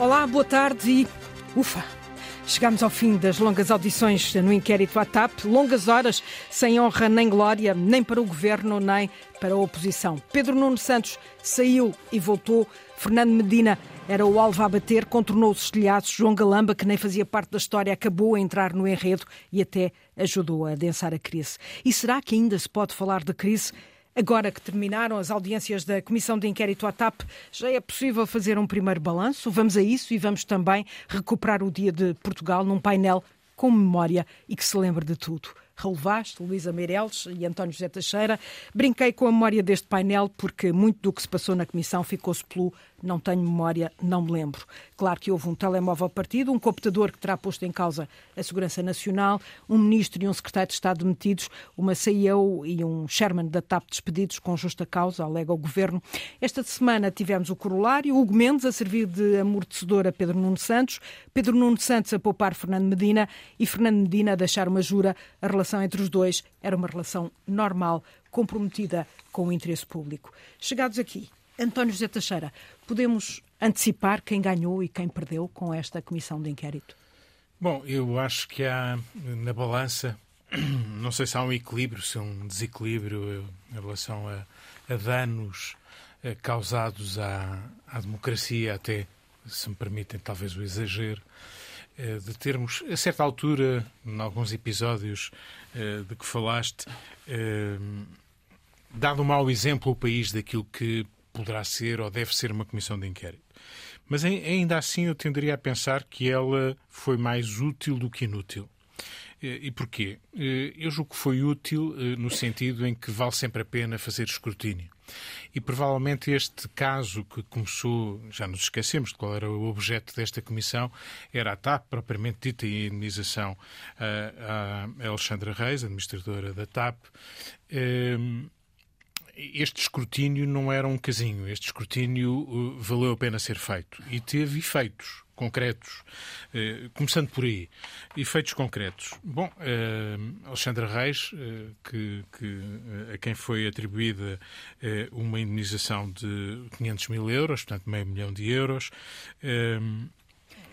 Olá, boa tarde e. Ufa! Chegamos ao fim das longas audições no inquérito à TAP, longas horas sem honra nem glória, nem para o governo, nem para a oposição. Pedro Nuno Santos saiu e voltou. Fernando Medina era o alvo a bater, contornou os telhados. João Galamba, que nem fazia parte da história, acabou a entrar no enredo e até ajudou a adensar a crise. E será que ainda se pode falar de crise? Agora que terminaram as audiências da Comissão de Inquérito à TAP, já é possível fazer um primeiro balanço? Vamos a isso e vamos também recuperar o dia de Portugal num painel com memória e que se lembre de tudo. Raul Vaz, Luísa Meireles e António José Teixeira. Brinquei com a memória deste painel porque muito do que se passou na Comissão ficou-se pelo não tenho memória, não me lembro. Claro que houve um telemóvel partido, um computador que terá posto em causa a segurança nacional, um ministro e um secretário de Estado demitidos, uma CEO e um chairman da TAP despedidos com justa causa, alega o governo. Esta semana tivemos o corolário, Hugo Mendes a servir de amortecedor a Pedro Nuno Santos, Pedro Nuno Santos a poupar Fernando Medina e Fernando Medina a deixar uma jura. A relação entre os dois era uma relação normal, comprometida com o interesse público. Chegados aqui, António José Teixeira, podemos antecipar quem ganhou e quem perdeu com esta comissão de inquérito? Bom, eu acho que há na balança, não sei se há um equilíbrio, se há um desequilíbrio em relação a, a danos eh, causados à, à, democracia, até, se me permitem, talvez o exagero, eh, de termos, a certa altura, em alguns episódios eh, de que falaste, dado um mau exemplo ao país daquilo que poderá ser ou deve ser uma comissão de inquérito. Mas ainda assim eu tenderia a pensar que ela foi mais útil do que inútil. E porquê? Eu julgo que foi útil no sentido em que vale sempre a pena fazer escrutínio. E provavelmente este caso que começou, já nos esquecemos de qual era o objeto desta comissão, era a TAP, propriamente dita, e indenização a, Alexandra Reis, administradora da TAP este escrutínio não era um casinho, este escrutínio uh, valeu a pena ser feito e teve efeitos concretos, uh, começando por aí. Efeitos concretos. Bom, uh, Alexandra Reis, que, que a quem foi atribuída uma indenização de 500 mil euros, portanto meio milhão de euros,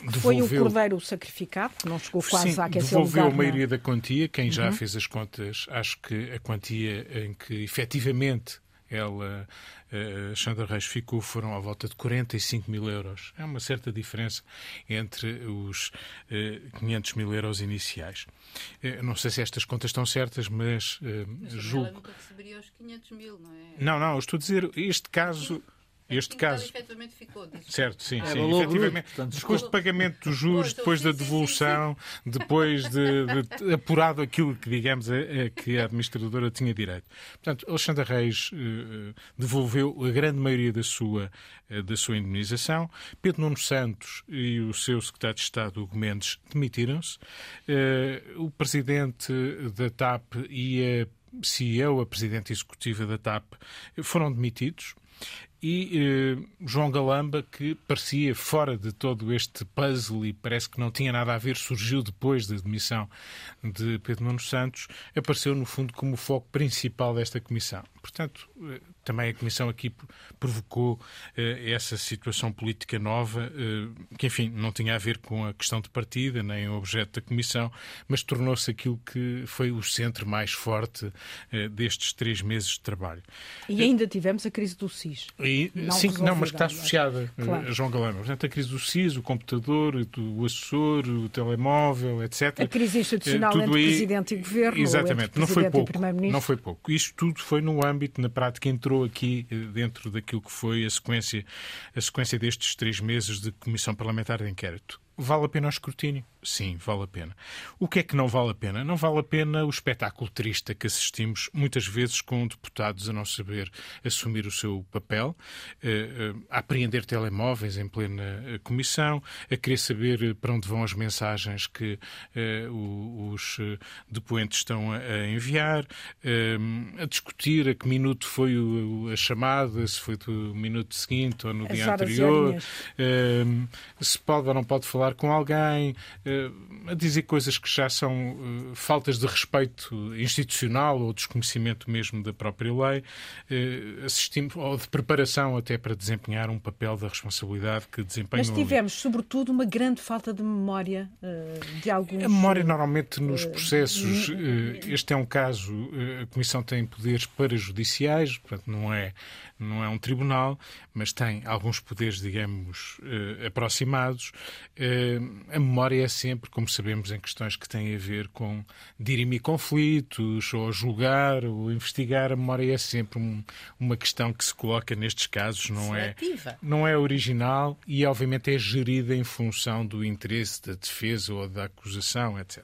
Devolveu... Foi o cordeiro sacrificado, que não chegou quase Sim, a aquecer devolveu lugar, a maioria não? da quantia. Quem já uhum. fez as contas, acho que a quantia em que efetivamente ela, uh, Xandra Reis ficou, foram à volta de 45 mil euros. É uma certa diferença entre os uh, 500 mil euros iniciais. Uh, não sei se estas contas estão certas, mas, uh, mas julgo... Ela nunca receberia os 500 mil, não é? Não, não, estou a dizer, este caso... Sim este caso. efetivamente ficou. Certo, sim, é, sim. Efetivamente, portanto, depois de pagamento dos juros, depois da devolução, depois de, de, apurado aquilo que, digamos, a, a, que a administradora tinha direito. Portanto, Alexandre Reis uh, devolveu a grande maioria da sua, uh, da sua indemnização. Pedro Nuno Santos e o seu secretário de Estado, Hugo Mendes, demitiram-se. Uh, o presidente da TAP e a CEO, a presidente executiva da TAP, foram demitidos e eh, João Galamba, que parecia fora de todo este puzzle e parece que não tinha nada a ver, surgiu depois da demissão de Pedro Nuno Santos, apareceu no fundo como o foco principal desta comissão. Portanto, eh, também a Comissão aqui provocou eh, essa situação política nova, eh, que, enfim, não tinha a ver com a questão de partida, nem o objeto da Comissão, mas tornou-se aquilo que foi o centro mais forte destes três meses de trabalho. E ainda tivemos a crise do SIS. E, não sim, não, mas que está associada claro. a João Galama. Portanto, a crise do SIS, o computador, o assessor, o telemóvel, etc. A crise institucional tudo entre aí, Presidente e Governo. Exatamente, não foi pouco. Não foi pouco. Isto tudo foi no âmbito, na prática, entrou entrou aqui eh, dentro daquilo que foi a sequência, a sequência destes três meses de Comissão Parlamentar de Inquérito. Vale a pena o escrutínio? Sim, vale a pena. O que é que não vale a pena? Não vale a pena o espetáculo triste que assistimos, muitas vezes com deputados a não saber assumir o seu papel, eh, eh, a apreender telemóveis em plena eh, comissão, a querer saber para onde vão as mensagens que os depoentes estão a enviar, a discutir a que minuto foi a chamada, se foi do minuto seguinte ou no as dia anterior, se pode ou não pode falar falar com alguém, a dizer coisas que já são faltas de respeito institucional ou desconhecimento mesmo da própria lei, assistimos, ou de preparação até para desempenhar um papel da responsabilidade que desempenham. Mas tivemos, ali. sobretudo, uma grande falta de memória de alguns. A memória, normalmente, nos processos, este é um caso, a Comissão tem poderes parajudiciais, portanto, não é não é um tribunal, mas tem alguns poderes, digamos, eh, aproximados. Eh, a memória é sempre, como sabemos, em questões que têm a ver com dirimir conflitos, ou julgar, ou investigar. A memória é sempre um, uma questão que se coloca nestes casos, não é, não é original e, obviamente, é gerida em função do interesse da defesa ou da acusação, etc.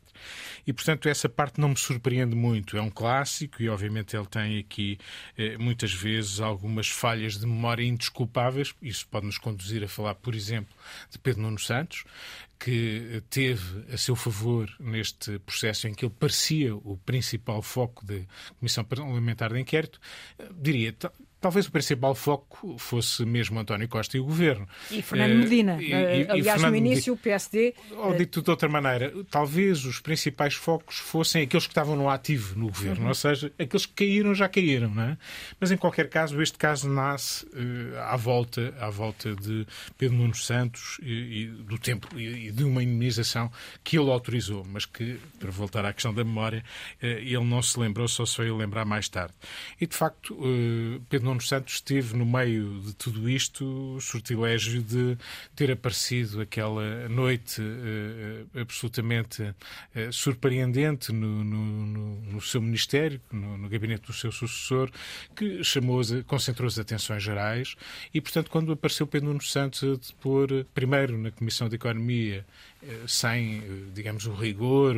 E, portanto, essa parte não me surpreende muito. É um clássico e, obviamente, ele tem aqui, eh, muitas vezes, algumas algumas falhas de memória indesculpáveis. Isso pode nos conduzir a falar, por exemplo, de Pedro Nuno Santos, que teve a seu favor neste processo em que ele parecia o principal foco da Comissão Parlamentar de Inquérito, diria, Talvez o principal foco fosse mesmo António Costa e o governo. E Fernando Medina. E, e, Aliás, e Fernando no início o PSD. Ou dito de outra maneira, talvez os principais focos fossem aqueles que estavam no ativo no governo, uhum. ou seja, aqueles que caíram já caíram, não é? Mas em qualquer caso, este caso nasce uh, à volta, à volta de Pedro Nuno Santos e, e do tempo e de uma indemnização que ele autorizou, mas que, para voltar à questão da memória, uh, ele não se lembrou, só se veio lembrar mais tarde. E de facto, uh, Pedro Nuno Nuno Santos teve no meio de tudo isto o sortilégio de ter aparecido aquela noite uh, absolutamente uh, surpreendente no, no, no, seu ministério, no, no, gabinete do seu sucessor, que chamou concentrou as atenções gerais e, portanto, quando apareceu Pedro Nuno Santos a depor, primeiro na Comissão de Economia eh, sem, eh, digamos, o rigor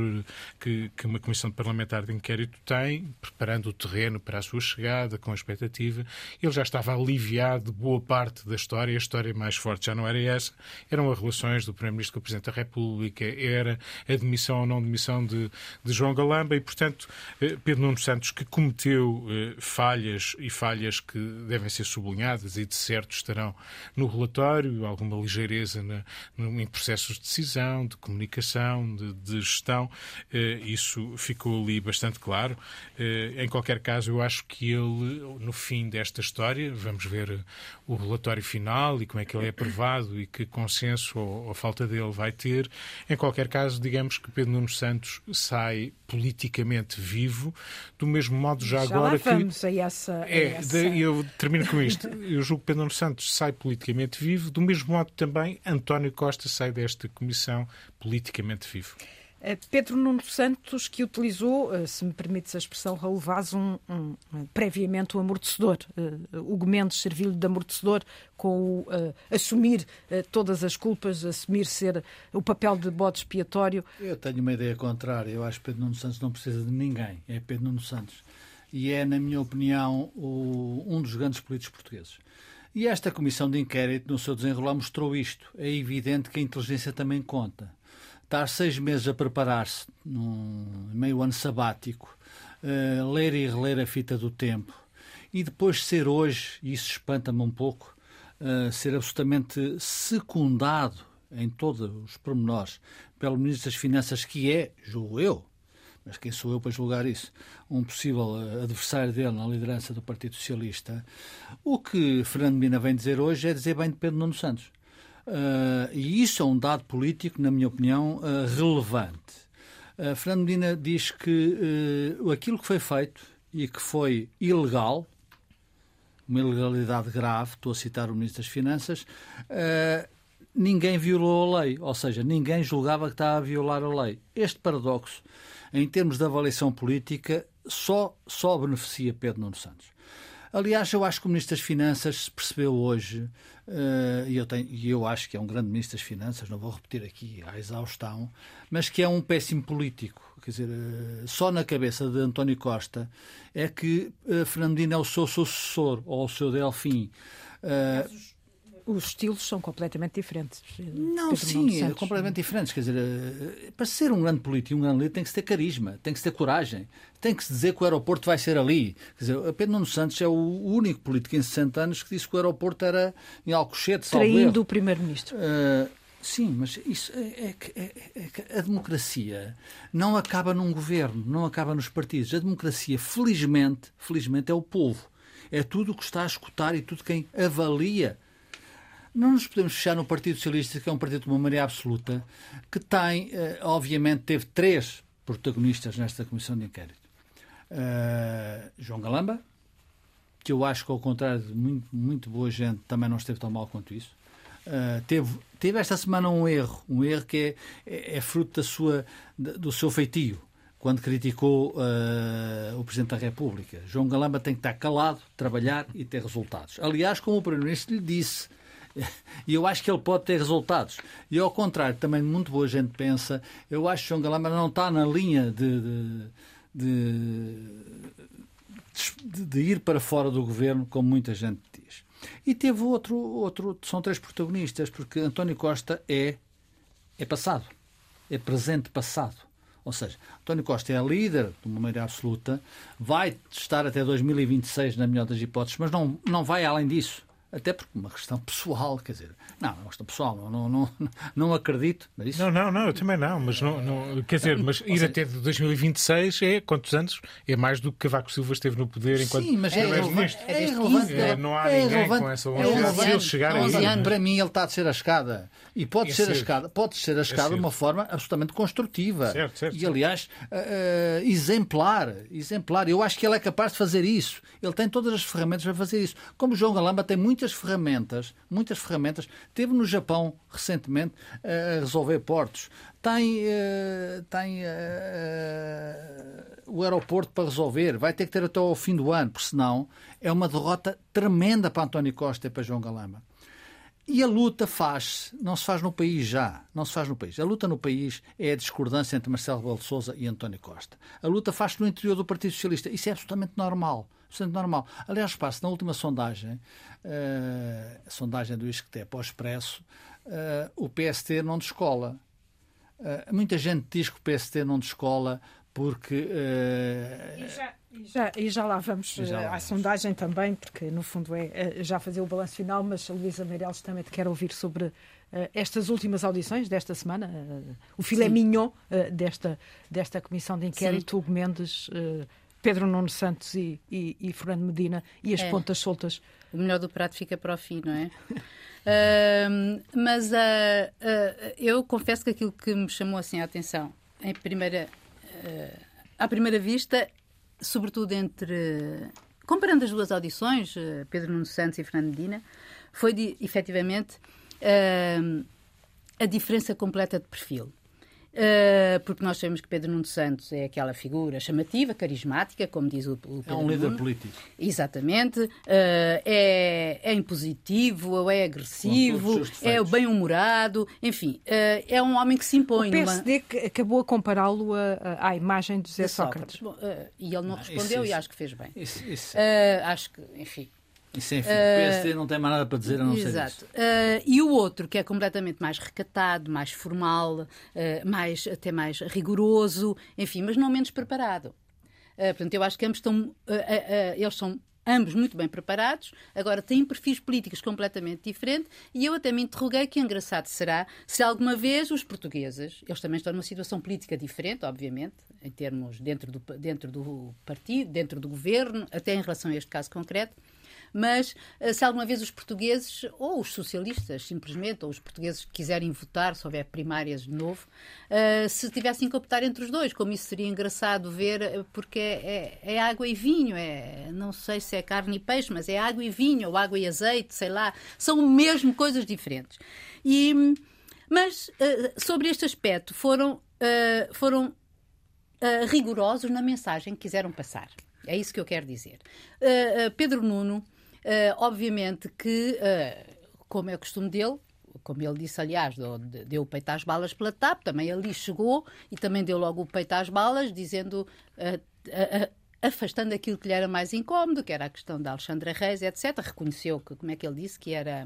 que, que uma comissão parlamentar de inquérito tem, preparando o terreno para a sua chegada, com a expectativa. Ele já estava aliviado de boa parte da história, a história mais forte já não era essa, eram as relações do Primeiro-Ministro com o Presidente da República, era a demissão ou não demissão de, de João Galamba e, portanto, eh, Pedro Nuno Santos, que cometeu falhas e falhas que devem ser sublinhadas e de certo estarão no relatório, alguma ligeireza na, em processos de decisão, de comunicação, de, de gestão. Eh, isso ficou ali bastante claro. Eh, em qualquer caso, eu acho que ele, no fim desta história, vamos ver o relatório final e como é que ele é aprovado e que consenso ou, ou falta dele vai ter. Em qualquer caso, digamos que Pedro Nuno Santos sai politicamente vivo, do mesmo modo já, já agora lá vamos que. A essa, a é, essa... eu termino com isto. Eu julgo que Pedro Nuno Santos sai politicamente vivo, do mesmo modo também António Costa sai desta comissão politicamente vivo. Eh, Pedro Nuno Santos, que utilizou, eh, se me permites a expressão, Raul Vaz, um, um, previamente um amortecedor. Uh, Hugo Mendes serviu-lhe de amortecedor com o uh, assumir uh, todas as culpas, assumir ser o papel de bode expiatório. Eu tenho uma ideia contrária. Eu acho que Pedro Nuno Santos não precisa de ninguém. É Pedro Nuno Santos. E é, na minha opinião, o, um dos grandes políticos portugueses. E esta comissão de inquérito, no seu desenrolar, mostrou isto. É evidente que a inteligência também conta. Estar seis meses a preparar-se, num meio ano sabático, uh, ler e reler a fita do tempo, e depois ser hoje, e isso espanta-me um pouco, uh, ser absolutamente secundado em todos os pormenores pelo Ministro das Finanças, que é, julgo eu, mas quem sou eu para julgar isso? Um possível eh, adversário dele na liderança do Partido Socialista. O que Fernando Mina vem dizer hoje é dizer bem de Pedro Nuno Santos. Uh, e isso é um dado político, na minha opinião, uh, relevante. Uh, Fernando Medina diz que aquilo que foi feito e que foi ilegal, uma ilegalidade grave, estou a citar o Ministro das Finanças, ninguém violou a lei, ou seja, ninguém julgava que estava a violar a lei. Este paradoxo em termos de avaliação política, só, só beneficia Pedro Nuno Santos. Aliás, eu acho que o Ministro das Finanças percebeu hoje, uh, e, eu tenho, e eu acho que é um grande Ministro das Finanças, não vou repetir aqui a exaustão, mas que é um péssimo político. Quer dizer, uh, só na cabeça de António Costa é que uh, Fernandino é o seu sucessor, ou o seu Delfim. Uh, os estilos são completamente diferentes. Não, Pedro sim, é completamente diferentes. Quer dizer, eh, para ser um grande político, um grande líder, tem que se ter carisma, tem que se ter coragem, tem que se dizer que o aeroporto vai ser ali. Quer dizer, Pedro Nuno Santos é o único político em 60 anos que disse que o aeroporto era em Alcochete, Traindo o primeiro-ministro. Uh, Sim, mas isso é, é, é, é, que a democracia não acaba num governo, não acaba nos partidos. A democracia, felizmente, felizmente, é o povo. É tudo o que está a escutar e tudo quem avalia. Não nos podemos fechar no Partido Socialista, que é um partido de uma maioria absoluta, que tem, eh, obviamente, teve três protagonistas nesta comissão de inquérito. Uh, João Galamba, que eu acho que, ao contrário de muito, muito boa gente, também não esteve tão mal quanto isso. Uh, teve, teve esta semana um erro, um erro que é, é, é fruto da sua, do seu feitio, quando criticou uh, o Presidente da República. João Galamba tem que estar calado, trabalhar e ter resultados. Aliás, como o Primeiro-Ministro lhe disse, e eu acho que ele pode ter resultados. E ao contrário, também muito boa gente pensa, eu acho que João Galamba não está na linha de, de, de, de ir para fora do governo, como muita gente diz. E teve outro, outro, são três protagonistas, porque António Costa é, é passado, é presente passado. Ou seja, António Costa é líder de uma maneira absoluta, vai estar até 2026, na melhor das hipóteses, mas não, não vai além disso até porque uma questão pessoal, quer dizer, não, é uma questão pessoal, não, não, não, não acredito. Mas isso... Não, não, não, eu também não, mas não, não quer dizer, mas ir seja... até 2026 é quantos anos? É mais do que Cavaco Silva esteve no poder enquanto Sim, mas é, relevante, é, é. É, não há é ninguém com essa lógica. Se ele chegar aí. Para mim, ele está a descer a escada. E pode ser a escada, pode ser a escada de uma forma absolutamente construtiva. Certo, certo, e, aliás, uh, exemplar. Exemplar. Eu acho que ele é capaz de fazer isso. Ele tem todas as ferramentas para fazer isso. Como o João Galamba tem muitas muitas ferramentas, muitas ferramentas. Teve no Japão recentemente a resolver portos. Tem, uh, tem uh, o aeroporto para resolver. Vai ter que ter até ao fim do ano, porque senão é uma derrota tremenda para António Costa e para João Galamba. E a luta faz, não se faz no país já, não se faz no país. A luta no país é a discordância entre Marcelo Rebelo Sousa e António Costa. A luta faz-se no interior do Partido Socialista. Isso é absolutamente normal. Absolutamente normal. Aliás, repare na última sondagem, uh, a sondagem do ISCTE para o Expresso, uh, o PST não descola. Uh, muita gente diz que o PST não descola porque... E já já, e já lá vamos já lá à vamos. sondagem também, porque no fundo é, já fazer o balanço final, mas a Luísa Meireles também te quer ouvir sobre uh, estas últimas audições desta semana, uh, o filé Sim. mignon uh, desta, desta comissão de inquérito, Hugo Mendes, Pedro Nuno Santos e, e, e, Fernando Medina e as é. pontas soltas. O melhor do prato fica para o fim, não é? mas eu confesso que aquilo que me chamou assim a atenção em primeira, à primeira vista sobretudo entre. Comparando as duas audições, Pedro Nuno Santos e Fernando Medina, foi de, efetivamente uh, a diferença completa de perfil. Uh, porque nós sabemos que Pedro Nuno Santos é aquela figura chamativa, carismática, como diz o, o Pedro É um líder Nuno. político. Exatamente. Uh, é, é impositivo, é agressivo, é bem-humorado, enfim, uh, é um homem que se impõe. O PSD numa... acabou a compará-lo à imagem de José Sócrates. Sócrates. Bom, e ele não, não respondeu isso, isso. e acho que fez bem. Isso, isso. acho que, enfim, isso, enfim, uh, o PSD não tem mais nada para dizer a não exato. ser isso. Uh, e o outro, que é completamente mais recatado, mais formal, uh, mais, até mais rigoroso, enfim, mas não menos preparado. portanto, eu acho que ambos estão, eles são ambos muito bem preparados, agora têm perfis políticos completamente diferentes, e eu até me interroguei que engraçado será se alguma vez os portugueses, eles também estão numa situação política diferente, obviamente, em termos dentro do, dentro do partido, dentro do governo, até em relação a este caso concreto, mas eh, se alguma vez os portugueses, ou os socialistas simplesmente, ou os portugueses que quiserem votar, se houver primárias de novo, uh, se tivessem que optar entre os dois, como isso seria engraçado ver, eh, porque é, é, é, água e vinho, é, não sei se é carne e peixe, mas é água e vinho, ou água e azeite, sei lá, são mesmo coisas diferentes. E, mas sobre este aspecto foram, foram rigorosos na mensagem que quiseram passar. É isso que eu quero dizer. Pedro Nuno obviamente que, uh, como é o costume dele, como ele disse, aliás, deu, deu o peito às balas pela TAP, também ali chegou e também deu logo o peito às balas, dizendo. Uh, afastando aquilo que lhe era mais incómodo, que era a questão da Alexandra Reis, etc. Reconheceu que, como é que ele disse, que era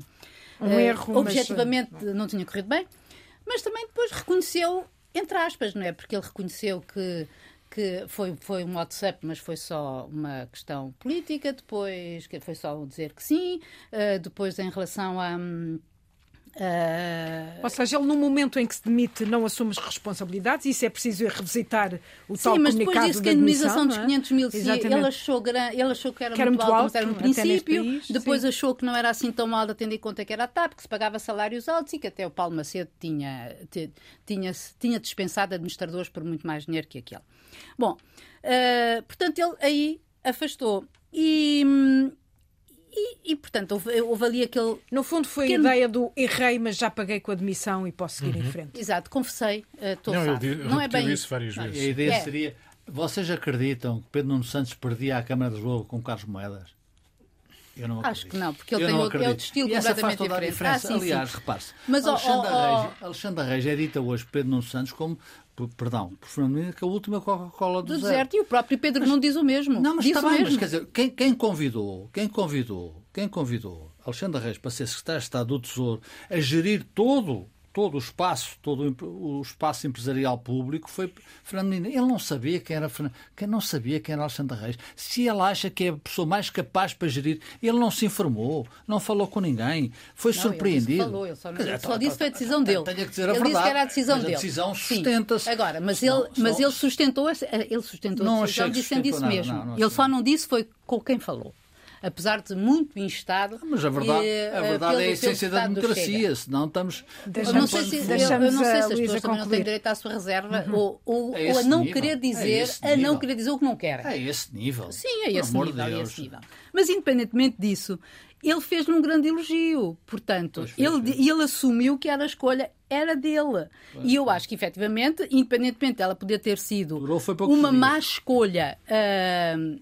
um erro, objetivamente mas... não tinha corrido bem, mas também depois reconheceu, entre aspas, não é? Porque ele reconheceu que que foi, foi um WhatsApp, mas foi só uma questão política, depois foi só dizer que sim, uh, depois em relação a. Uh... Ou seja, ele no momento em que se demite não assume as responsabilidades, isso é preciso revisitar o Sim, tal mas comunicado depois disse que a indemnização dos é? 500 mil, sim, ele, achou, ele achou que era, que era muito, muito, alto, alto era no princípio, país, depois sim. achou que não era assim tão mal, tendo em conta que era a TAP, que se pagava salários altos e que até o Paulo Macedo tinha, tinha, tinha dispensado administradores por muito mais dinheiro que aquele. Bom, uh, portanto, ele aí afastou. E, hum, e, e, portanto, houve, houve, ali aquele. No fundo, foi pequeno... a ideia do errei, mas já paguei com a admissão e posso seguir uhum. em frente. Exato, confessei, estou uh, Não, eu, eu não é bem isso várias vezes. A ideia é. seria: vocês acreditam que Pedro Nuno Santos perdia a Câmara de Lisboa com Carlos Moedas? Eu não acredito. Acho que não, porque ele eu tem outro, é outro estilo e completamente diferente. Ah, sim, Aliás, repare-se, Mas, Alexandre, oh, oh, Reis, Alexandre Reis é dita hoje Pedro Nuno Santos como perdão, por Fernando que a última Coca-Cola do, do deserto. E o próprio Pedro mas, não diz o mesmo. Não, mas diz está bem, mas quer dizer, quem, quem convidou, quem convidou, quem convidou Alexandre Reis para ser secretário de Estado do Tesouro a gerir todo todo o espaço, todo o espaço empresarial público foi Fernando Medina. Ele não sabia quem era Fernando, quem não sabia quem era Alexandre Reis. Se ele acha que é a pessoa mais capaz para gerir, ele não se informou, não falou com ninguém, foi não, surpreendido. Ele falou, ele só, não, ele só disse que foi a decisão dele. Tenho que dizer a ele verdade. disse que era a decisão mas dele. A decisão sustenta-se. Agora, mas ele, mas ele sustentou, ele sustentou não a decisão dizendo isso mesmo. Ele só não disse foi com quem falou apesar de muito instado. Ah, mas a verdade, e, a verdade pelo, é a essência da democracia, senão estamos. Deixamos, não sei se, eu, eu, não sei se as pessoas também não têm direito à sua reserva uhum. ou, ou, é ou, a não nível. querer dizer, é a não querer dizer o que não querem. É esse nível. Sim, é esse nível, de é esse nível. Mas independentemente disso, ele fez-lhe um grande elogio. Portanto, ele, ele assumiu que era a escolha era dele. E eu acho que, efetivamente, independentemente dela poder ter sido uma má escolha. Uh,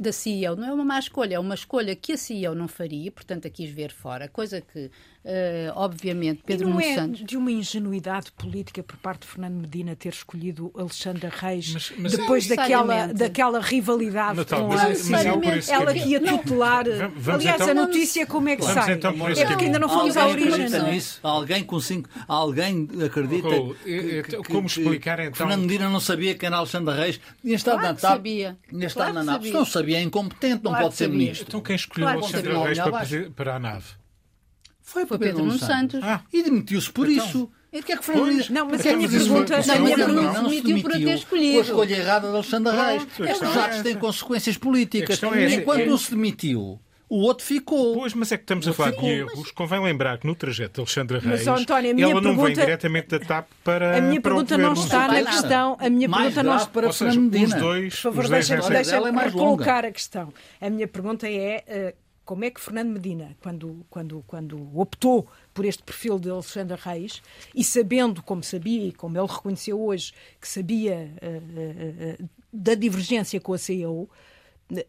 da CEO não é uma má escolha, é uma escolha que a CEO não faria, portanto a quis ver fora, coisa que Uh, obviamente, Pedro e não é Santos. de uma ingenuidade política por parte de Fernando Medina ter escolhido Alexandra Reis mas, mas depois é... daquela, daquela rivalidade Natal, com a é ela que ia tutelar. Aliás, então, a notícia como é que vamos sai? Então é porque ainda não fomos à origem. Nisso? Alguém com cinco, alguém acredita oh, que, que, como explicar então? Fernando Medina não sabia quem era Alexandra Reis. Tinha estado claro na TAP. Sabia. Tinha estado na nave. Não sabia, é incompetente, não claro pode ser ministro. Então quem escolheu claro, Alexandra Reis para, para a nave? Foi, Foi Pedro Nuno Santos. Ah. E demitiu-se por então, isso. E que é que foi pois, Não, mas é a minha pergunta. Não, não, não, não, não, se demitiu por ter escolhido. A escolha errada de Alexandre Reis. É, os atos têm consequências políticas. É Enquanto não se demitiu, o outro ficou. Pois, mas é que estamos a falar de erros. Mas... Convém lembrar que no trajeto de Alexandre Reis, mas, António, ela não pergunta... vem diretamente da TAP para. A minha pergunta não está na questão. A minha mais pergunta não está para seja, os dois. Por favor, deixa-me deixa é colocar a questão. A minha pergunta é. Uh, como é que Fernando Medina, quando, quando, quando optou por este perfil de Alexandre Reis, e sabendo, como sabia, e como ele reconheceu hoje, que sabia uh, uh, da divergência com a CEO,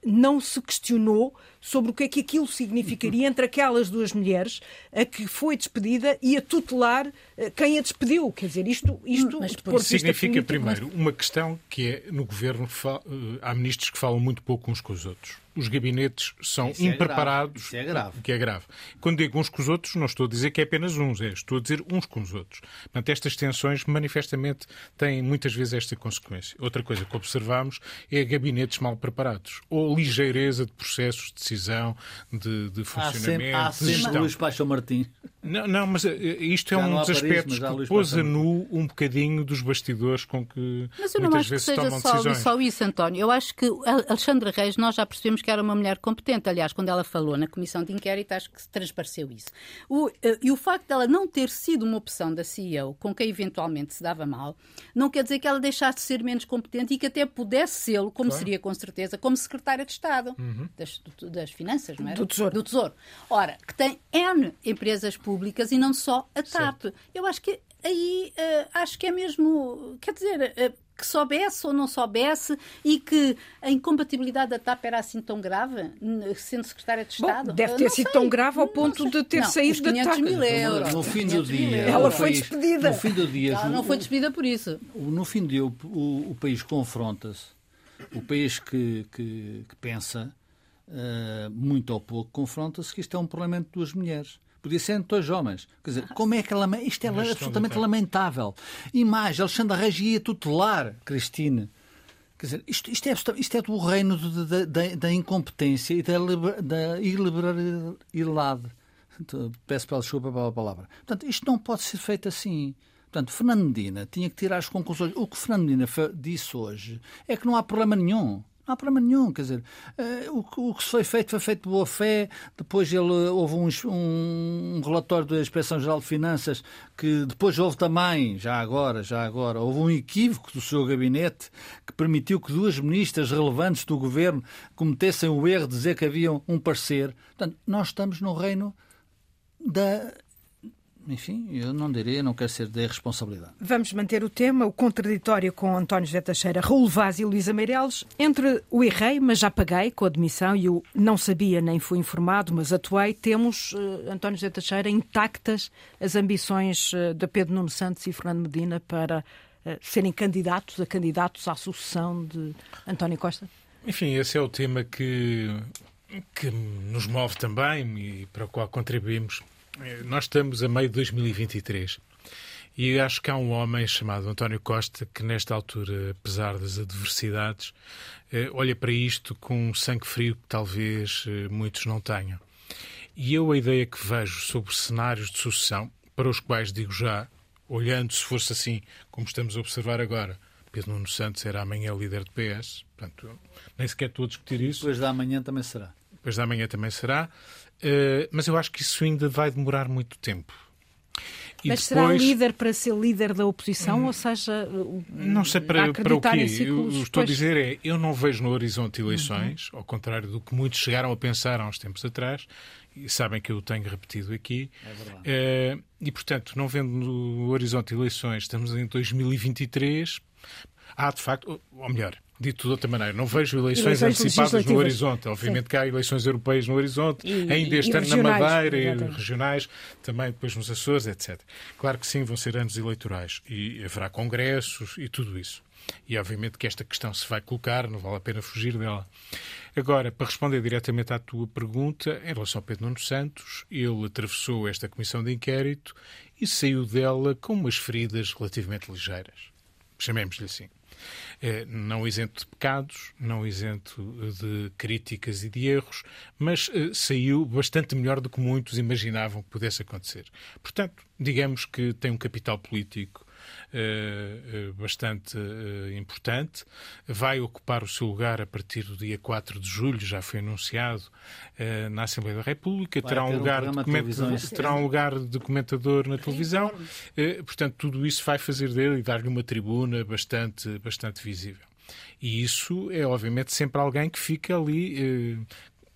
não se questionou sobre o que é que aquilo significaria entre aquelas duas mulheres, a que foi despedida e a tutelar quem a despediu. Quer dizer, isto, isto Mas, depois, significa primeiro uma questão que é no governo há ministros que falam muito pouco uns com os outros os gabinetes são Isso impreparados. É Isso é grave. Que é grave. Quando digo uns com os outros, não estou a dizer que é apenas uns, é, estou a dizer uns com os outros. Portanto, estas tensões manifestamente têm muitas vezes esta consequência. Outra coisa que observamos é gabinetes mal preparados ou ligeireza de processos de decisão, de, de funcionamento. Há sempre, há sempre de Luís Paixão Martins. Não, não, mas eh, isto é Já um dos aspectos que pôs a nu um bocadinho dos bastidores com que mas eu não acho que seja só, só, isso, António. Eu acho que Alexandra Reis, nós já percebemos que era uma mulher competente. Aliás, quando ela falou na comissão de inquérito, acho que se transpareceu isso. O, eh, e o facto dela não ter sido uma opção da CEO com quem eventualmente se dava mal, não quer dizer que ela deixasse de ser menos competente e que até pudesse ser, como claro. seria com certeza, como secretária de Estado uhum. das, das Finanças, não é? Do Tesouro. Do Tesouro. Ora, que tem N empresas públicas e não só a TAP. Certo. Eu acho que aí uh, acho que é mesmo, quer dizer, uh, que soubesse ou não soubesse e que a incompatibilidade da TAP era assim tão grave, sendo secretária de Estado? Bom, deve ter sido sei. tão grave ao ponto de ter não, saído da TAP. mil euros. No fim do dia. Ela foi despedida. No fim do dia. Ela não foi despedida por isso. No fim do dia, o, o, o país confronta-se. O país que, que, que pensa, uh, muito ou pouco, confronta-se que isto é um problema entre duas mulheres. Podia ser entre dois homens. Quer dizer, como é que ela. Isto é absolutamente lamentável. E mais, Alexandre Reis ia tutelar Cristine. Quer dizer, isto, isto, é, isto é do reino da, da, da incompetência e da, da iliberalidade. Peço pela desculpa pela palavra. Portanto, isto não pode ser feito assim. Portanto, Fernando Medina tinha que tirar as conclusões. O que Fernando Medina disse hoje é que não há problema nenhum. Não há problema nenhum, quer dizer, o, o, que foi feito foi feito de boa fé. Depois ele, houve um, um, relatório da Inspeção Geral de Finanças que depois houve também, já agora, já agora, houve um equívoco do seu gabinete que permitiu que duas ministras relevantes do governo cometessem o erro de dizer que havia um parecer. Portanto, nós estamos no reino da enfim, eu não diria, não quero ser de responsabilidade. Vamos manter o tema, o contraditório com António José Teixeira, Raul Vaz e Luísa Meireles, entre o errei, mas já paguei com a admissão e o não sabia nem fui informado, mas atuei, temos, uh, António José Teixeira, intactas as ambições uh, de Pedro Nuno Santos e Fernando Medina para uh, serem candidatos a candidatos à sucessão de António Costa? Enfim, esse é o tema que, que nos move também e para o qual contribuímos nós estamos a meio de 2023 e acho que há um homem chamado António Costa que, nesta altura, apesar das adversidades, eh, olha para isto com um sangue frio que talvez eh, muitos não tenham. E eu a ideia que vejo sobre cenários de sucessão, para os quais digo já, olhando se fosse assim, como estamos a observar agora, Pedro Nuno Santos era amanhã líder do PS, portanto, nem sequer estou a discutir isso. Depois da amanhã também será. Depois da amanhã também será. Uh, mas eu acho que isso ainda vai demorar muito tempo. E mas depois... será líder para ser líder da oposição, hum, ou seja, não sei para, para o quê. Eu estou a dizer é, eu não vejo no horizonte eleições, uhum. ao contrário do que muitos chegaram a pensar há uns tempos atrás, e sabem que eu tenho repetido aqui. É uh, e portanto, não vendo no horizonte eleições, estamos em 2023. Há de facto, ou melhor, Dito de outra maneira, não vejo eleições, eleições antecipadas no horizonte. Obviamente Sim. que há eleições europeias no horizonte, e, ainda este ano na Madeira, e regionais, também depois nos Açores, etc. Claro que sim, vão ser anos eleitorais e haverá congressos e tudo isso. E obviamente que esta questão se vai colocar, não vale a pena fugir dela. Agora, para responder diretamente à tua pergunta, em relação ao Pedro Nuno Santos, ele atravessou esta comissão de inquérito e saiu dela com umas feridas relativamente ligeiras. Chamemos-lhe assim. É, não isento de pecados, não isento de críticas e de erros, mas eh, saiu bastante melhor do que muitos imaginavam que pudesse acontecer. Portanto, digamos que tem um capital político eh, eh, bastante eh, importante. Vai ocupar o seu lugar a partir do dia 4 de julho, já foi anunciado na Assembleia da República. Terá um, lugar um de terá um lugar de comentador na televisão. Portanto, tudo isso vai fazer dele e dar-lhe uma tribuna bastante, bastante visível. E isso é, obviamente, sempre alguém que fica ali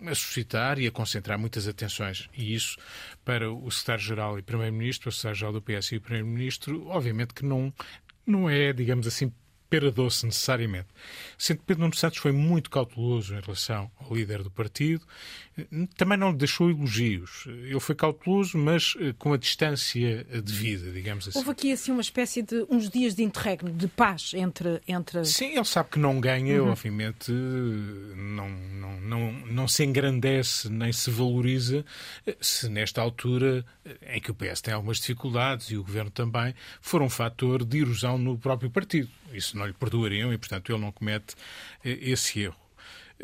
a suscitar e a concentrar muitas atenções. E isso, para o secretário-geral e primeiro-ministro, o secretário-geral do PS e o primeiro-ministro, obviamente que não, não é, digamos assim, pera doce necessariamente. Sendo que Pedro Nuno Santos foi muito cauteloso em relação ao líder do partido, também não deixou elogios. Ele foi cauteloso, mas eh, com a distância devida, digamos assim. Houve aqui assim uma espécie de uns dias de interregno, de paz entre... entre... Sim, ele sabe que não ganha, uhum. obviamente, não, não, não, não se engrandece nem se valoriza se nesta altura, em que o PS tem algumas dificuldades e o Governo também, for um fator de erosão no próprio partido. Isso não lhe perdoariam e, portanto, ele não comete eh, esse erro.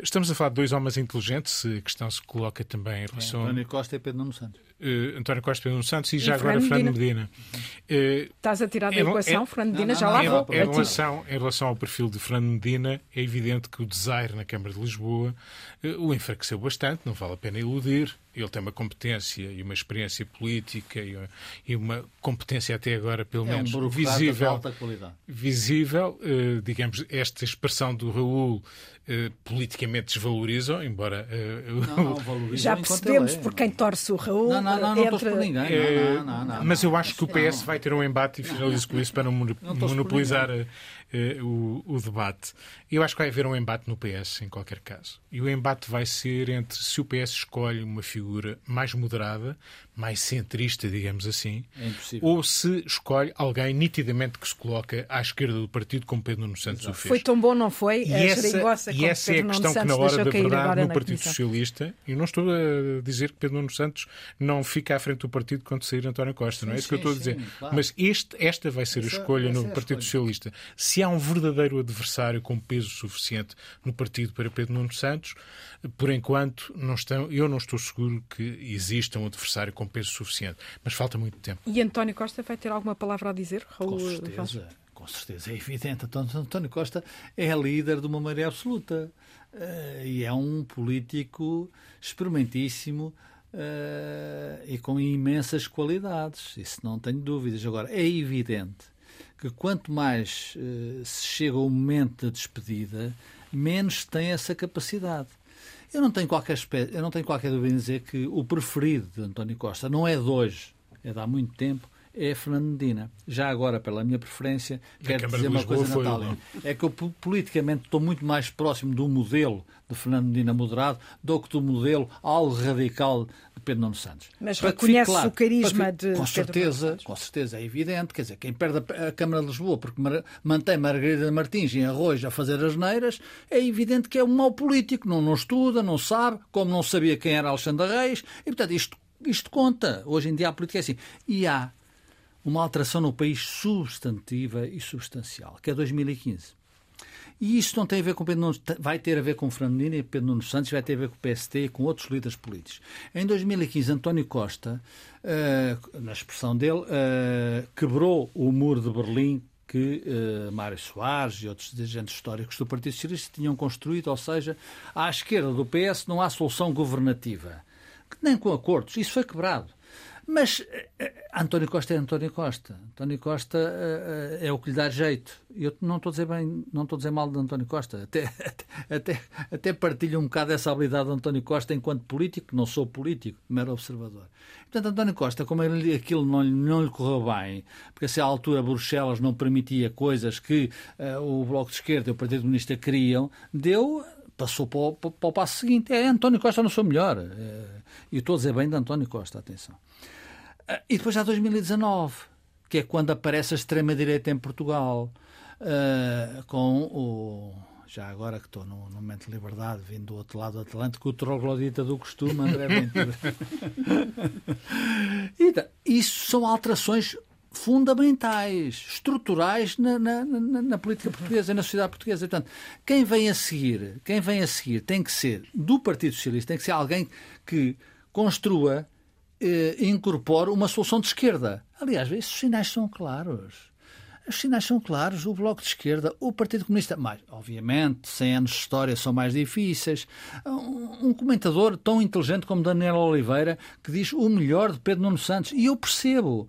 Estamos a falar de dois homens inteligentes, a questão se coloca também em relação. É, António Costa e Pedro Nuno Santos. Uh, António Costa e Pedro Nuno Santos e, e já agora Fernando Medina. Medina. Uh, Estás a tirar da é, equação, é, Fernando Medina, não, não, já lá vou. Em, relação, em relação ao perfil de Fernando Medina, é evidente que o desaire na Câmara de Lisboa uh, o enfraqueceu bastante, não vale a pena iludir. Ele tem uma competência e uma experiência política e, e uma competência até agora, pelo é menos, um visível. Visível, digamos, esta expressão do Raul eh, politicamente desvalorizam, embora. Uh, não, não, Já percebemos é, por quem torce o Raul. Não, não, não, não entre... por ninguém. Uh, não, não, mas eu acho que o PS vai ter um embate e finalizo com isso para não monopolizar o, o, debate. Eu acho que vai haver um embate no PS, em qualquer caso. E o embate vai ser entre se o PS escolhe uma figura mais moderada, mais centrista, digamos assim, é ou se escolhe alguém nitidamente que se coloca à esquerda do partido, como Pedro Nuno Santos Exato. o fez. Foi tão bom, não foi? E a essa, e essa é a questão que, na hora da verdade, no Partido comissão. Socialista, e não estou a dizer que Pedro Nuno Santos não fica à frente do partido quando sair António Costa, sim, não é isso sim, que eu estou a dizer. Sim, claro. Mas este, esta vai ser essa, a escolha no Partido escolha. Socialista. Se há um verdadeiro adversário com peso suficiente no partido para Pedro Nuno Santos, por enquanto, não estão, eu não estou seguro que exista um adversário com peso suficiente. Mas falta muito tempo. E António Costa vai ter alguma palavra a dizer, Raul? Com certeza. Com certeza, é evidente. António Costa é líder de uma maioria absoluta uh, e é um político experimentíssimo uh, e com imensas qualidades. Isso não tenho dúvidas. Agora, é evidente que quanto mais uh, se chega ao momento da despedida, menos tem essa capacidade. Eu não tenho qualquer, eu não tenho qualquer dúvida em dizer que o preferido de António Costa não é de hoje, é de há muito tempo, é Fernando Medina. Já agora, pela minha preferência, quero dizer uma coisa, Natália. É que eu politicamente estou muito mais próximo do modelo de Fernando Medina moderado do que do modelo algo radical de Pedro Nuno Santos. Mas para reconhece claro, o carisma de Com certeza, com certeza, é evidente. Quer dizer, quem perde a Câmara de Lisboa porque mantém Margarida Martins em arroz a fazer as neiras, é evidente que é um mau político. Não, não estuda, não sabe, como não sabia quem era Alexandre Reis. E, portanto, isto, isto conta. Hoje em dia a política é assim. E há uma alteração no país substantiva e substancial, que é 2015. E isto não tem a ver com Pedro Nunes, vai ter a ver com Fernandina e Pedro Nunes Santos, vai ter a ver com o PST e com outros líderes políticos. Em 2015, António Costa, uh, na expressão dele, uh, quebrou o muro de Berlim que uh, Mário Soares e outros dirigentes históricos do Partido Socialista tinham construído, ou seja, à esquerda do PS não há solução governativa, nem com acordos. Isso foi quebrado. Mas uh, António Costa é António Costa. António Costa uh, é o que lhe dá jeito. Eu não estou a dizer bem, não estou a dizer mal de António Costa. Até, até, até partilho um bocado essa habilidade de António Costa enquanto político, não sou político, mero observador. Portanto, António Costa, como ele, aquilo não, não lhe correu bem, porque se à altura Bruxelas não permitia coisas que o Bloco de Esquerda e o Partido Comunista queriam, deu passou para o, para o, passo seguinte. É António Costa não sou melhor. E estou a dizer bem de António Costa, atenção. Ah, e depois há 2019, que é quando aparece a extrema-direita em Portugal, uh, com o. Já agora que estou no, no, momento de liberdade, vindo do outro lado do Atlântico, o troglodita do costume, André Ventura. então, isso são alterações fundamentais, estruturais na, na, na, na, política portuguesa e na sociedade portuguesa. Portanto, quem vem a seguir, quem vem a seguir tem que ser do Partido Socialista, tem que ser alguém que construa eh, incorpore uma solução de esquerda. Aliás, esses sinais são claros. Os sinais são claros. O Bloco de Esquerda, o Partido Comunista, mais, obviamente, 100 anos de história são mais difíceis. Um, um comentador tão inteligente como Daniel Oliveira que diz o melhor de Pedro Nuno Santos. E eu percebo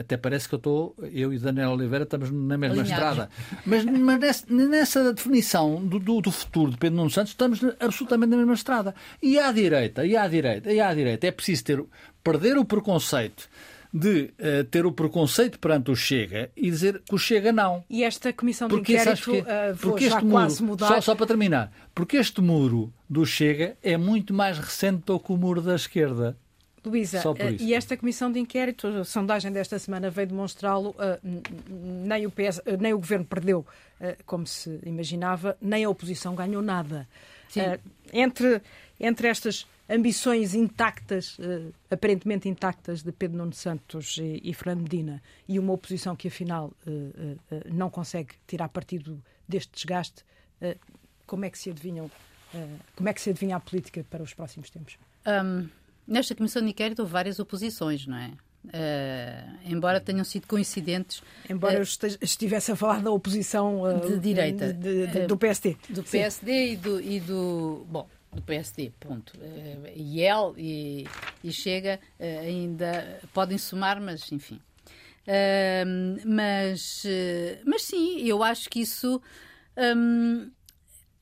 até parece que eu estou, eu e Daniel Oliveira estamos na mesma estrada. Mas, mas nessa, nessa, definição do, do, do, futuro de Pedro Nuno Santos, estamos absolutamente na mesma estrada. E à direita, e à direita, e à direita, é preciso ter, perder o preconceito de uh, ter o preconceito perante o Chega e dizer que o Chega não. E esta comissão de porque, inquérito uh, porque este muro, quase mudar... Só, só para terminar, porque este muro do Chega é muito mais recente do que o muro da esquerda. Luísa, eh, e esta comissão de inquérito, a sondagem desta semana veio demonstrá-lo, uh, nem, o PS, uh, nem o governo perdeu, uh, como se imaginava, nem a oposição ganhou nada. entre, entre estas ambições intactas, aparentemente intactas, de Pedro Nuno Santos e, e Fernando Medina, e uma oposição que afinal não consegue tirar partido deste desgaste, como é que se adivinham, como é que se adivinha a política para os próximos tempos? Um Nesta comissão de inquérito houve várias oposições, não é? Uh, embora tenham sido coincidentes. Embora uh, eu estivesse a falar da oposição uh, de direita de, de, do PSD. Do PSD e do, e do. Bom, do PSD, ponto. E ele e, e Chega ainda podem somar, mas enfim. mas, mas sim, eu acho que isso. Um,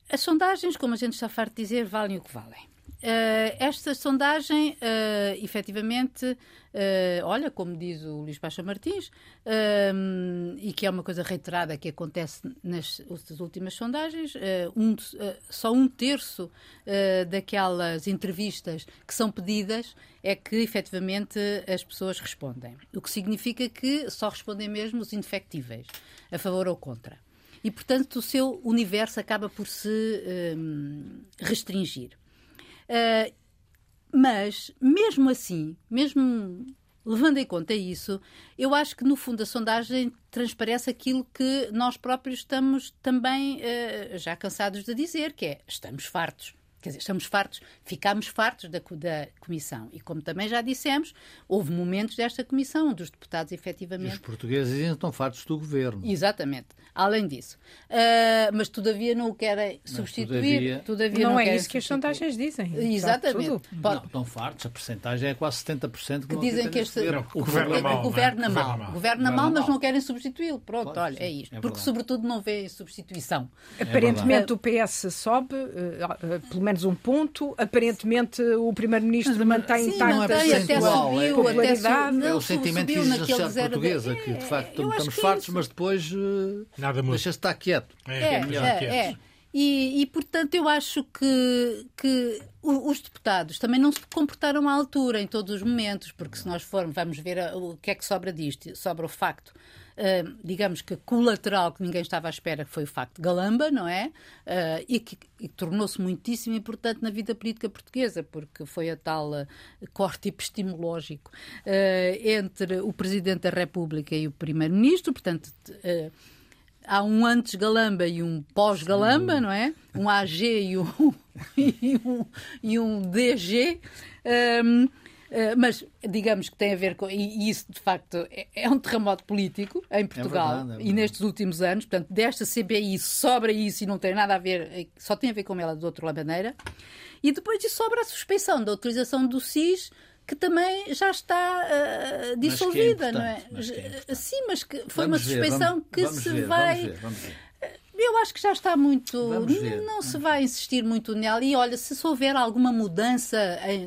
as sondagens, como a gente está farto de dizer, valem o que valem. Uh, esta sondagem, uh, efetivamente, uh, olha, como diz o Luís Pacha Martins, e que é uma coisa reiterada que acontece nas, nas últimas sondagens, um, só um terço daquelas entrevistas que são pedidas é que efetivamente as pessoas respondem. O que significa que só respondem mesmo os indefectíveis, a favor ou contra. E, portanto, o seu universo acaba por se restringir. Uh, mas, mesmo assim, mesmo levando em conta isso, eu acho que no fundo a sondagem transparece aquilo que nós próprios estamos também uh, já cansados de dizer, que é estamos fartos. Quer dizer, estamos fartos, ficámos fartos da, da Comissão. E como também já dissemos, houve momentos desta Comissão onde os deputados efetivamente. E os portugueses ainda estão fartos do governo. Exatamente. Além disso. Uh, mas todavia não o querem substituir. Todavia, todavia não, não é isso que as sondagens dizem. Exatamente. Não, estão fartos, a percentagem é quase 70% que, que dizem que este. Governo, o governo é, mal. Governa mal. Governa, governa mal, mas não querem substituí-lo. Pronto, Pode, olha, sim, é isto. É Porque, sobretudo, não vê substituição. Aparentemente, o PS sobe, uh, uh, pelo menos um ponto. Aparentemente, o Primeiro-Ministro mantém intacta a sua é, popularidade. É o sentimento que existe na sociedade portuguesa, que de facto estamos fartos, mas depois Nada deixa-se estar quieto. É, é, é, é. E, e, portanto, eu acho que, que os deputados também não se comportaram à altura em todos os momentos, porque se nós formos, vamos ver o que é que sobra disto. Sobra o facto Uh, digamos que colateral que ninguém estava à espera, foi o facto de Galamba, não é? Uh, e que tornou-se muitíssimo importante na vida política portuguesa, porque foi a tal uh, corte epistemológico entre o Presidente da República e o Primeiro-Ministro, portanto há um antes Galamba e um pós-Galamba, não é? Um AG e um, e um, e um DG. Um, mas digamos que tem a ver com. E, isso, de facto, é, é um terremoto político em Portugal é verdade, é verdade. e nestes últimos anos. Portanto, desta CPI sobra isso e não tem nada a ver, eh, só tem a ver com ela de outra maneira. E depois disso sobra a suspeição da utilização do SIS que também já está uh, dissolvida, é não é? Mas é Sim, mas que foi vamos uma suspeição ver, vamos, que vamos se ver, vai. Ver. Eu acho que já está muito. Não se vai insistir muito nela. E olha, se houver alguma mudança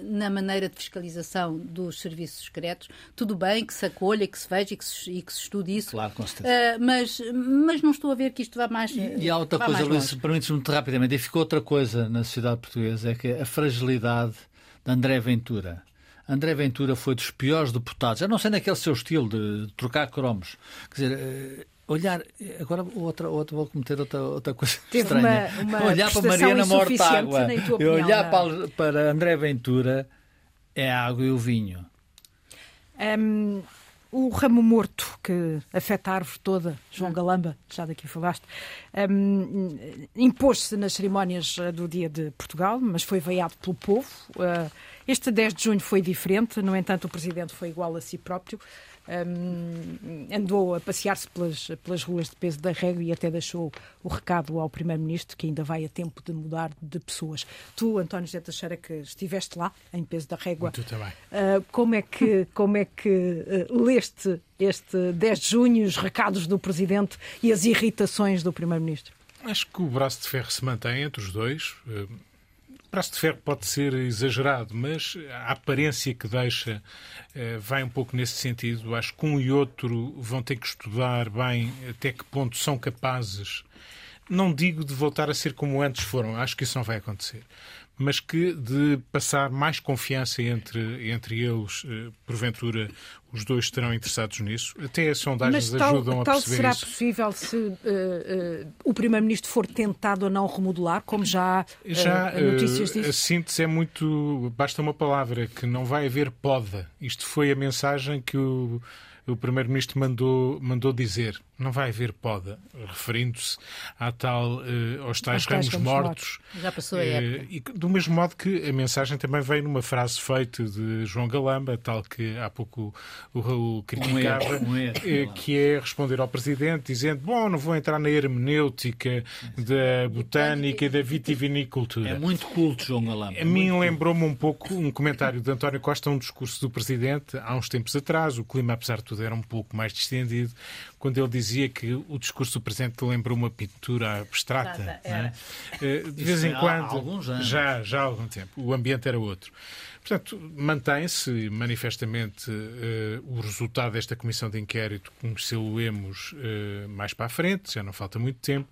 na maneira de fiscalização dos serviços secretos, tudo bem que se acolha, que se veja e que se, e que se estude isso. Claro, com certeza. Uh, mas, mas não estou a ver que isto vá mais. E, e há outra coisa, Luís, permites-me muito rapidamente. E ficou outra coisa na sociedade portuguesa: é que a fragilidade de André Ventura André Ventura foi dos piores deputados, já não sei naquele seu estilo de trocar cromos. Quer dizer, eh, olhar. Agora outra, outra, vou cometer outra, outra coisa Teve estranha. Uma, uma olhar para Mariana Mortágua e olhar para, para André Ventura é a água e o vinho. Um, o ramo morto que afeta a árvore toda, João hum. Galamba, já daqui falaste, um, impôs-se nas cerimónias eh, do Dia de Portugal, mas foi veiado pelo povo. Uh, este 10 de junho foi diferente, no entanto, o presidente foi igual a si próprio um, andou a passear-se pelas, pelas ruas de peso da Régua e até deixou o recado ao Primeiro-Ministro que ainda vai a tempo de mudar de pessoas. Tu, António José Teixeira, que estiveste lá, em peso da Régua, tu também. Uh, como é que, como é que uh, leste este 10 de junho, os recados do Presidente e as irritações do Primeiro-Ministro? Acho que o braço de ferro se mantém entre os dois. Uh braço de ferro pode ser exagerado, mas a aparência que deixa eh, vai um pouco nesse sentido. Acho que um e outro vão ter que estudar bem até que ponto são capazes. Não digo de voltar a ser como antes foram, acho que isso não vai acontecer mas que de passar mais confiança entre, entre eles, eh, porventura os dois estarão interessados nisso. Até as sondagens mas tal, ajudam a tal perceber será isso. possível se uh, uh, o Primeiro-Ministro for tentado a não remodelar, como já há uh, já, notícias disso? A síntese é muito... Basta uma palavra, que não vai haver poda. Isto foi a mensagem que o o Primeiro-Ministro mandou, mandou dizer não vai haver poda, referindo-se à tal, uh, aos tais ramos, ramos mortos. mortos. Já passou a época. Uh, e do mesmo modo que a mensagem também veio numa frase feita de João Galamba, tal que há pouco o Raul criticava, um erro, um erro, uh, que é responder ao Presidente dizendo bom, não vou entrar na hermenêutica da botânica e da vitivinicultura. É muito culto, João Galamba. A mim lembrou-me um pouco um comentário de António Costa, um discurso do Presidente há uns tempos atrás, o clima, apesar de tudo, era um pouco mais distendido, quando ele dizia que o discurso do Presidente lembrou uma pintura abstrata. É? Eh, de vez em quando, já, já há algum tempo, o ambiente era outro. Portanto, mantém-se manifestamente uh, o resultado desta comissão de inquérito, conhecê-lo-emos uh, mais para a frente, já não falta muito tempo.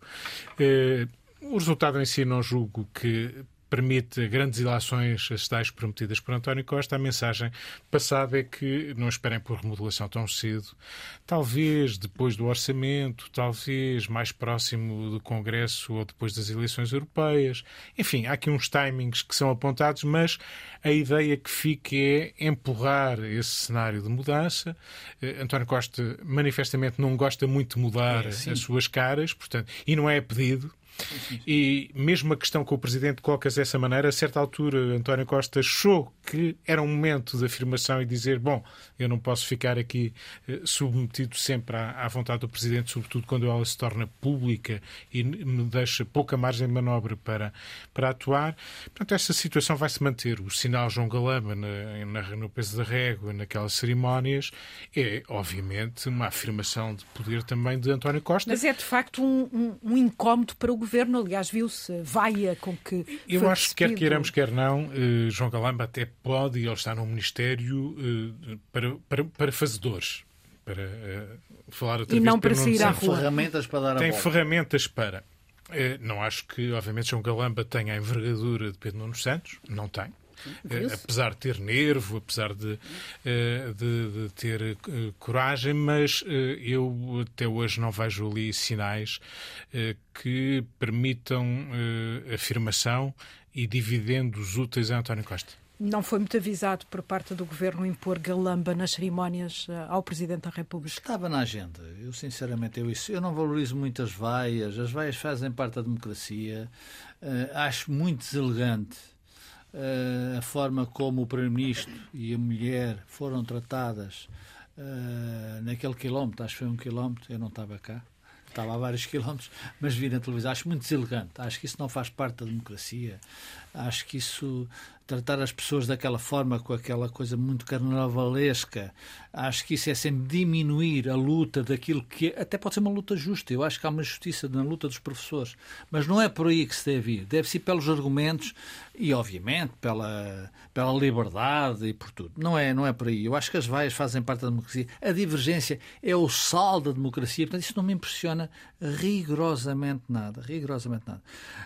Uh, o resultado em si não julgo que permite grandes ilações, as tais prometidas por António Costa. A mensagem passada é que não esperem por remodelação tão cedo. Talvez depois do orçamento, talvez mais próximo do Congresso ou depois das eleições europeias. Enfim, há aqui uns timings que são apontados, mas a ideia que fica é empurrar esse cenário de mudança. Eh, António Costa manifestamente não gosta muito de mudar é, as suas caras, portanto, e não é pedido. E mesmo a questão com o Presidente colocas dessa maneira, a certa altura António Costa achou que era um momento de afirmação e dizer, bom, eu não posso ficar aqui eh, submetido sempre à, à vontade do Presidente, sobretudo quando ela se torna pública e me deixa pouca margem de manobra para, para atuar. Portanto, essa situação vai se manter. O sinal João Galamba na, na, no peso da régua, naquelas cerimónias, é, obviamente, uma afirmação de poder também de António Costa. Mas é, de facto, um, um, um incómodo para o governo. Aliás, viu-se vaia com que. Eu acho que, quer queiramos, quer não, eh, João Galamba até pode, e ele está no Ministério, eh, para, para, para fazedores. Para uh, falar outra e vez não para sair à rua. ferramentas para dar a Tem volta. ferramentas para. Uh, não acho que, obviamente, João Galamba tenha a envergadura de Pedro Nuno Santos. Não tem. Uh, apesar de ter nervo, apesar de, uh, de, de ter uh, coragem, mas eu até hoje não vejo ali sinais que permitam afirmação e dividendos úteis a António Costa. Não foi muito avisado por parte do governo impor galamba nas cerimónias ao Presidente da República? Estava na agenda. Eu, sinceramente, eu, isso, eu não valorizo muito as vaias. As vaias fazem parte da democracia. acho muito deselegante uh, a forma como o Primeiro-Ministro e a mulher foram tratadas uh, naquele quilómetro, acho que foi um quilómetro, eu não estava cá, estava a vários quilómetros, mas vi na televisão, acho muito deselegante, acho que isso não faz parte da democracia, acho que isso tratar as pessoas daquela forma, com aquela coisa muito carnavalesca, acho que isso é sempre diminuir a luta daquilo que é, até pode ser uma luta justa. Eu acho que há uma justiça na luta dos professores, mas não é por aí que se deve ir. Deve-se ir pelos argumentos e, obviamente, pela, pela liberdade e por tudo. Não é, não é por aí. Eu acho que as vaias fazem parte da democracia. A divergência é o sal da democracia. Portanto, isso não me impressiona rigorosamente nada. Rigorosamente nada.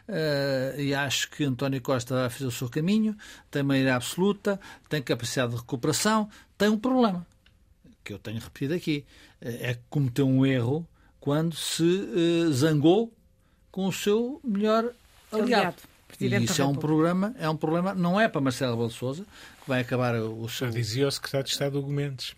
Uh, e acho que António Costa vai fazer o seu caminho tem maioria absoluta, tem capacidade de recuperação, tem um problema, que eu tenho repetido aqui, é que cometeu um erro quando se uh, zangou com o seu melhor aliado. aliado. E isso é um, problema, é um problema, não é para Marcelo Rebelo de Sousa, que vai acabar o seu... Já dizia o secretário de Estado do Gomes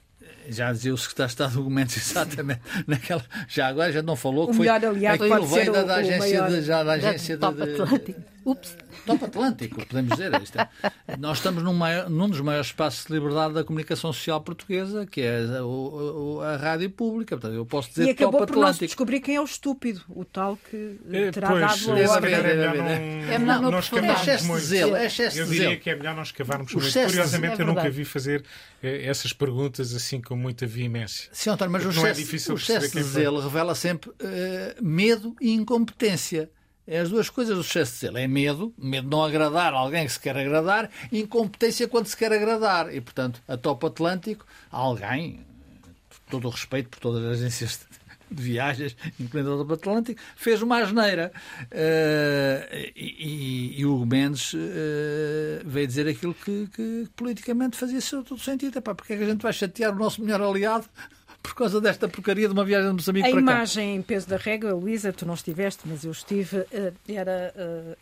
já dizia o secretário de Estado de Documentos exatamente naquela já agora já não falou que o foi melhor aliado aquilo pode ser da, o, da agência o de, já da agência da, de, Top Atlântico. Ups. Top Atlântico, podemos dizer. Isto é. Nós estamos num, maior, num dos maiores espaços de liberdade da comunicação social portuguesa, que é a, a, a rádio pública. Portanto, eu posso dizer e acabou Top por Atlântico. nós descobrir quem é o estúpido, o tal que é, terá pois, dado a é, ordem. é, melhor não, é melhor não, não escavarmos É excesso de zelo, é Eu de diria que é melhor não escavarmos O muito. excesso de- Curiosamente, é eu nunca vi fazer eh, essas perguntas assim com muita veemência. Sim, António, mas o Porque é excesso, o excesso de perceber quem foi. zelo revela sempre eh, medo e incompetência. É as duas coisas do excesso de zelo. É medo, medo de não agradar alguém que se quer agradar, e incompetência quando se quer agradar. E, portanto, a Top Atlântico, alguém, todo o respeito por todas as agências de viagens, incluindo a Top Atlântico, fez uma asneira. Eh, e, e, e o Hugo Mendes eh, veio dizer aquilo que, que politicamente fazia todo sentido. Epá, porque é que a gente vai chatear o nosso melhor aliado por causa desta porcaria de uma viagem de Moçambique A para cá? imagem em peso da régua, Luísa, tu não estiveste, mas eu estive, eh, era eh,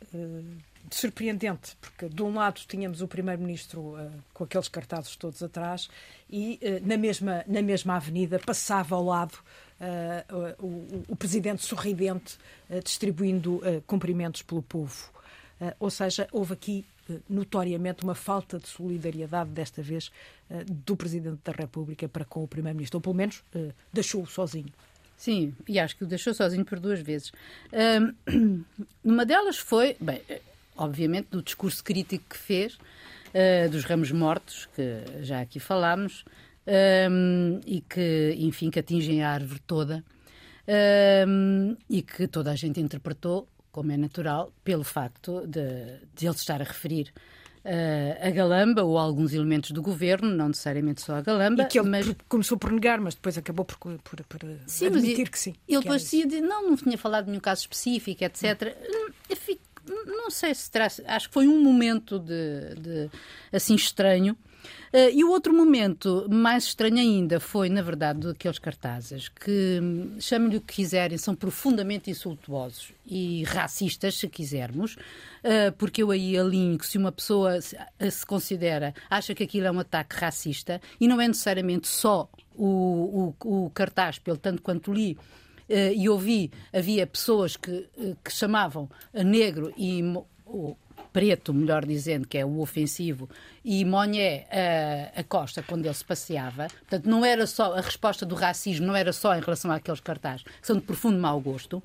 surpreendente, porque de um lado tínhamos o Primeiro-Ministro eh, com aqueles cartazes todos atrás e eh, na, mesma, na mesma avenida passava ao lado eh, o, o- Presidente sorridente eh, distribuindo eh, cumprimentos pelo povo. Ou seja, houve aqui notoriamente uma falta de solidariedade, desta vez, do Presidente da República para com o Primeiro-Ministro, ou pelo menos deixou-o sozinho. Sim, e acho que o deixou sozinho por duas vezes. Numa delas foi, bem, obviamente, do discurso crítico que fez, eh, dos ramos mortos, que já aqui falámos, ahm, e que, enfim, que atingem a árvore toda, ahm, e que toda a gente interpretou, como é natural, pelo facto de, de ele estar a referir eh, a Galamba ou a alguns elementos do governo, não necessariamente só a Galamba, E que ele mas começou por negar, mas depois acabou por, por, por Sim, admitir que sim. Ele depois dizia, de- não, não tinha falado de nenhum caso específico, etc. Hum, Eu fico, não sei se terá, acho que foi um momento de, de- assim estranho. Eh, e o outro momento mais estranho ainda foi, na verdade, daqueles cartazes que, hum, chamem-lhe o que quiserem, são profundamente insultuosos e racistas, se quisermos, eh, porque eu aí alinho que se uma pessoa se, eh, se considera, acha que aquilo é um ataque racista, e não é necessariamente só o, o, o cartaz, pelo tanto quanto li, e ouvi, havia pessoas que, que chamavam negro e preto, melhor dizendo, que é o ofensivo, e Monné a, a, Costa, quando ele se passeava. Portanto, não era só a resposta do racismo, não era só em relação àqueles cartazes, que são de profundo mau gosto.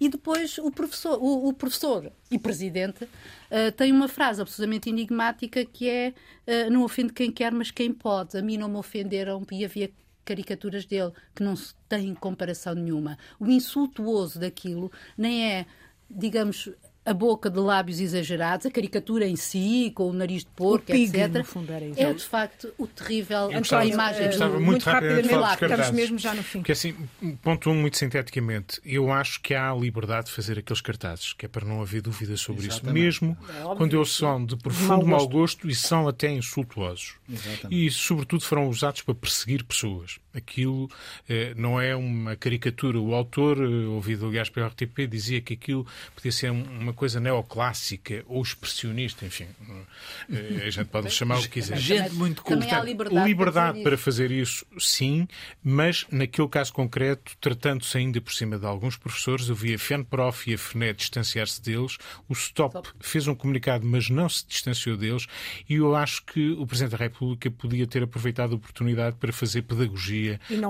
E depois o professor, o, o professor e presidente uh, tem uma frase absolutamente enigmática que é uh, não ofende quem quer, mas quem pode. A mim não me ofenderam e havia caricaturas dele que não têm comparação nenhuma. O insultuoso daquilo nem é, digamos, a boca de lábios exagerados, a caricatura em si, com o nariz de porco, pig, etc. Fundo, é de facto o terrível gostava, a imagem. Eu gostava muito, muito rapidamente falar lá, estamos mesmo já no fim. Porque assim, ponto um, muito sinteticamente, eu acho que há a liberdade de fazer aqueles cartazes, que é para não haver dúvida sobre Exatamente. isso, mesmo é quando eles são de profundo mau gosto e são até insultuosos. Exatamente. E sobretudo foram usados para perseguir pessoas. Aquilo eh, não é uma caricatura. O autor, eh, ouvido aliás pela RTP, dizia que aquilo podia ser uma coisa neoclássica ou expressionista, enfim. Eh, a gente pode chamar o que quiser. Gente muito culta. Há liberdade, liberdade para para fazer fazer isso, sim, mas naquele caso concreto, tratando-se ainda por cima de alguns professores, eu vi a FENPROF e a FNE distanciar-se deles, o STOP Stop. fez um comunicado, mas não se distanciou deles, e eu acho que o Presidente da República podia ter aproveitado a oportunidade para fazer pedagogia,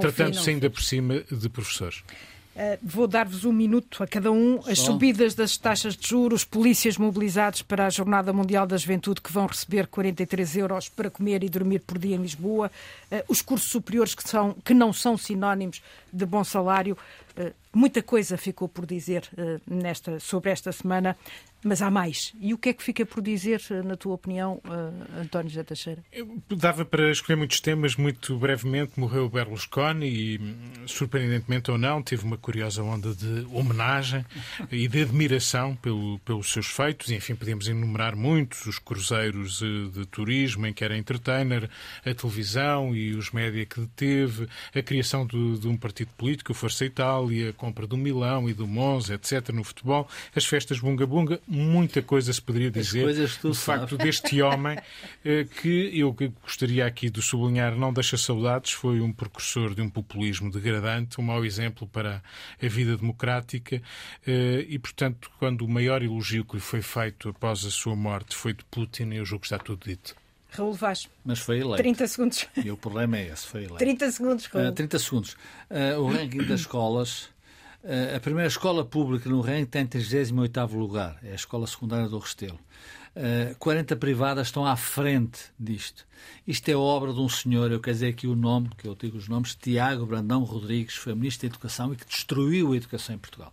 Tratando-se ainda por cima de professores. Uh, vou dar-vos um minuto a cada um. As Só. subidas das taxas de juros, polícias mobilizados para a Jornada Mundial da Juventude que vão receber 43 euros para comer e dormir por dia em Lisboa, uh, os cursos superiores que, são, que não são sinónimos de bom salário. Uh, muita coisa ficou por dizer uh, nesta, sobre esta semana, mas há mais. E o que é que fica por dizer, uh, na tua opinião, António José Teixeira? Eu Dava para escolher muitos temas, muito brevemente morreu Berlusconi e, hum, surpreendentemente ou não, teve uma curiosa onda de homenagem e de admiração pelo, pelos seus feitos. E, enfim, podíamos enumerar muitos, os cruzeiros eh, de turismo em que era entertainer, a televisão e os média que teve, a criação de, de um partido político, o Força Itália, a compra do Milão e do Monza, etc., no futebol, as festas bunga-bunga, muita coisa se poderia dizer de facto deste homem eh, que eu gostaria aqui de sublinhar, não deixa saudades, foi um precursor de um populismo degradante, um mau exemplo para a vida democrática eh, e, portanto, quando o maior elogio que lhe foi feito após a sua morte foi de Putin, eu julgo que está tudo dito. Raul Vaz, Mas foi eleito. 30 segundos. E o problema é esse, foi eleito. 30 segundos, Raul. Uh, 30 segundos. Uh, o ranking das escolas. uh, a primeira escola pública no ranking tem 38 lugar. É a escola secundária do Restelo. Uh, 40 privadas estão à frente disto. Isto é obra de um senhor, eu quero dizer aqui o nome, que eu digo os nomes, Tiago Brandão Rodrigues, foi Ministro da Educação e que destruiu a educação em Portugal.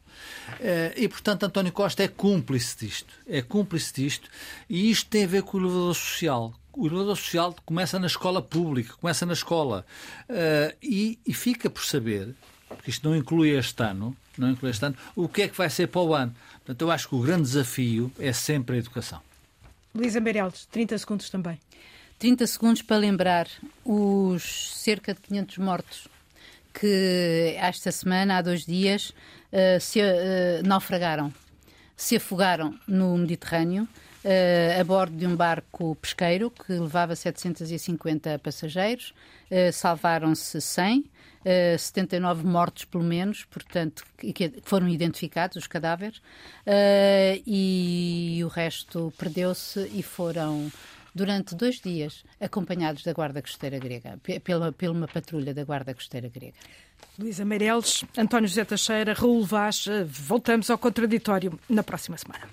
Uh, e, portanto, António Costa é cúmplice disto. É cúmplice disto. E isto tem a ver com o elevador social o elevador social começa na escola pública, começa na escola. Uh, e, e, fica por saber, porque isto não inclui este ano, não inclui este ano, o que é que vai ser para o ano. Portanto, eu acho que o grande desafio é sempre a educação. Luísa Meirelles, 30 segundos também. 30 segundos para lembrar os cerca de 500 mortos que esta semana, há dois dias, uh, se uh, naufragaram, se afogaram no Mediterrâneo. Uh, a bordo de um barco pesqueiro que levava 750 passageiros. Uh, Salvaram-se 100, uh, 79 mortos pelo menos, portanto, que foram identificados os cadáveres, e o resto perdeu-se e foram durante dois dias acompanhados da Guarda Costeira Grega, pela, pela uma patrulha da Guarda Costeira Grega. Luísa Meireles, António José Teixeira, Raul Vaz, voltamos ao contraditório na próxima semana.